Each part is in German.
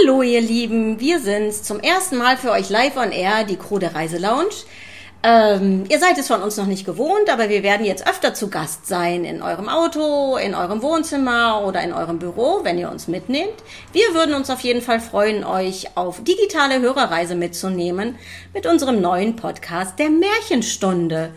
Hallo ihr Lieben, wir sind's zum ersten Mal für euch live on air, die Crew der Reiselounge. Ähm, ihr seid es von uns noch nicht gewohnt, aber wir werden jetzt öfter zu Gast sein in eurem Auto, in eurem Wohnzimmer oder in eurem Büro, wenn ihr uns mitnehmt. Wir würden uns auf jeden Fall freuen, euch auf digitale Hörerreise mitzunehmen mit unserem neuen Podcast der Märchenstunde.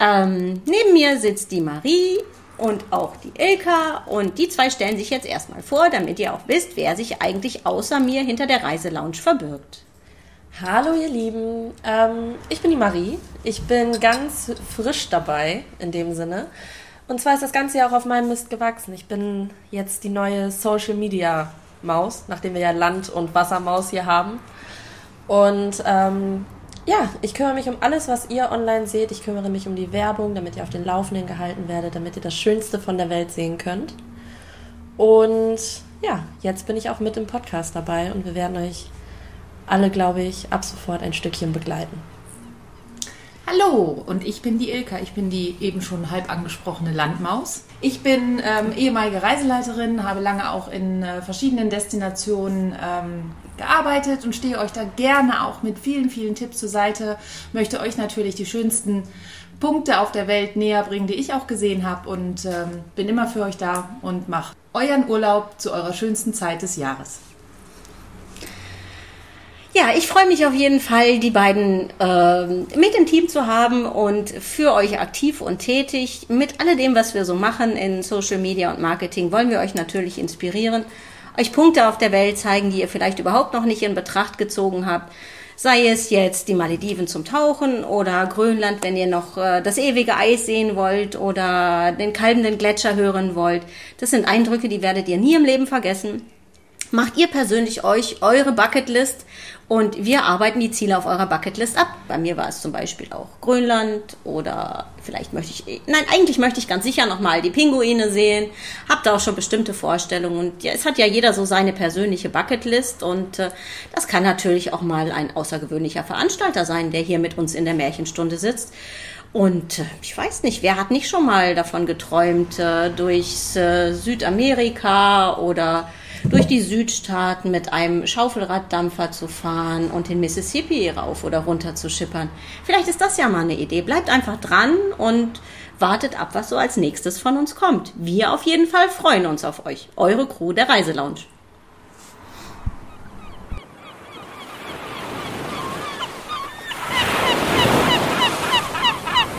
Ähm, neben mir sitzt die Marie und auch die Ilka und die zwei stellen sich jetzt erstmal vor, damit ihr auch wisst, wer sich eigentlich außer mir hinter der Reiselounge verbirgt. Hallo ihr Lieben, ähm, ich bin die Marie. Ich bin ganz frisch dabei in dem Sinne. Und zwar ist das Ganze ja auch auf meinem Mist gewachsen. Ich bin jetzt die neue Social Media Maus, nachdem wir ja Land- und Wassermaus hier haben. Und ähm, ja, ich kümmere mich um alles, was ihr online seht. Ich kümmere mich um die Werbung, damit ihr auf den Laufenden gehalten werdet, damit ihr das Schönste von der Welt sehen könnt. Und ja, jetzt bin ich auch mit im Podcast dabei und wir werden euch alle, glaube ich, ab sofort ein Stückchen begleiten. Hallo, und ich bin die Ilka. Ich bin die eben schon halb angesprochene Landmaus. Ich bin ähm, ehemalige Reiseleiterin, habe lange auch in äh, verschiedenen Destinationen ähm, gearbeitet und stehe euch da gerne auch mit vielen, vielen Tipps zur Seite. Möchte euch natürlich die schönsten Punkte auf der Welt näher bringen, die ich auch gesehen habe und ähm, bin immer für euch da und mache euren Urlaub zu eurer schönsten Zeit des Jahres. Ja, ich freue mich auf jeden Fall, die beiden äh, mit im Team zu haben und für euch aktiv und tätig. Mit alledem, was wir so machen in Social Media und Marketing, wollen wir euch natürlich inspirieren, euch Punkte auf der Welt zeigen, die ihr vielleicht überhaupt noch nicht in Betracht gezogen habt. Sei es jetzt die Malediven zum Tauchen oder Grönland, wenn ihr noch äh, das ewige Eis sehen wollt oder den kalbenden Gletscher hören wollt. Das sind Eindrücke, die werdet ihr nie im Leben vergessen macht ihr persönlich euch eure Bucketlist und wir arbeiten die Ziele auf eurer Bucketlist ab. Bei mir war es zum Beispiel auch Grönland oder vielleicht möchte ich, nein, eigentlich möchte ich ganz sicher nochmal die Pinguine sehen. Habt da auch schon bestimmte Vorstellungen und ja, es hat ja jeder so seine persönliche Bucketlist und äh, das kann natürlich auch mal ein außergewöhnlicher Veranstalter sein, der hier mit uns in der Märchenstunde sitzt. Und äh, ich weiß nicht, wer hat nicht schon mal davon geträumt, äh, durchs äh, Südamerika oder durch die Südstaaten mit einem Schaufelraddampfer zu fahren und den Mississippi rauf oder runter zu schippern. Vielleicht ist das ja mal eine Idee. Bleibt einfach dran und wartet ab, was so als nächstes von uns kommt. Wir auf jeden Fall freuen uns auf euch. Eure Crew der Reiselounge.